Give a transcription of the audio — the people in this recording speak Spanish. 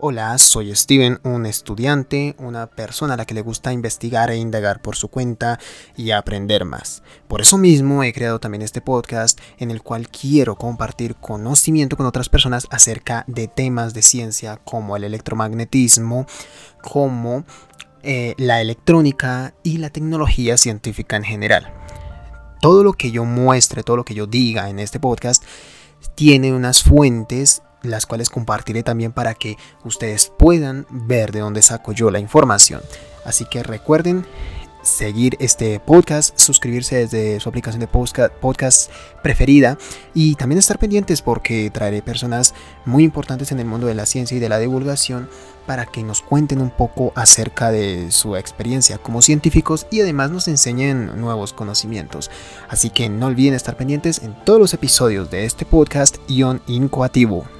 Hola, soy Steven, un estudiante, una persona a la que le gusta investigar e indagar por su cuenta y aprender más. Por eso mismo he creado también este podcast en el cual quiero compartir conocimiento con otras personas acerca de temas de ciencia como el electromagnetismo, como eh, la electrónica y la tecnología científica en general. Todo lo que yo muestre, todo lo que yo diga en este podcast tiene unas fuentes las cuales compartiré también para que ustedes puedan ver de dónde saco yo la información. Así que recuerden seguir este podcast, suscribirse desde su aplicación de podcast preferida y también estar pendientes porque traeré personas muy importantes en el mundo de la ciencia y de la divulgación para que nos cuenten un poco acerca de su experiencia como científicos y además nos enseñen nuevos conocimientos. Así que no olviden estar pendientes en todos los episodios de este podcast Ion Incoativo.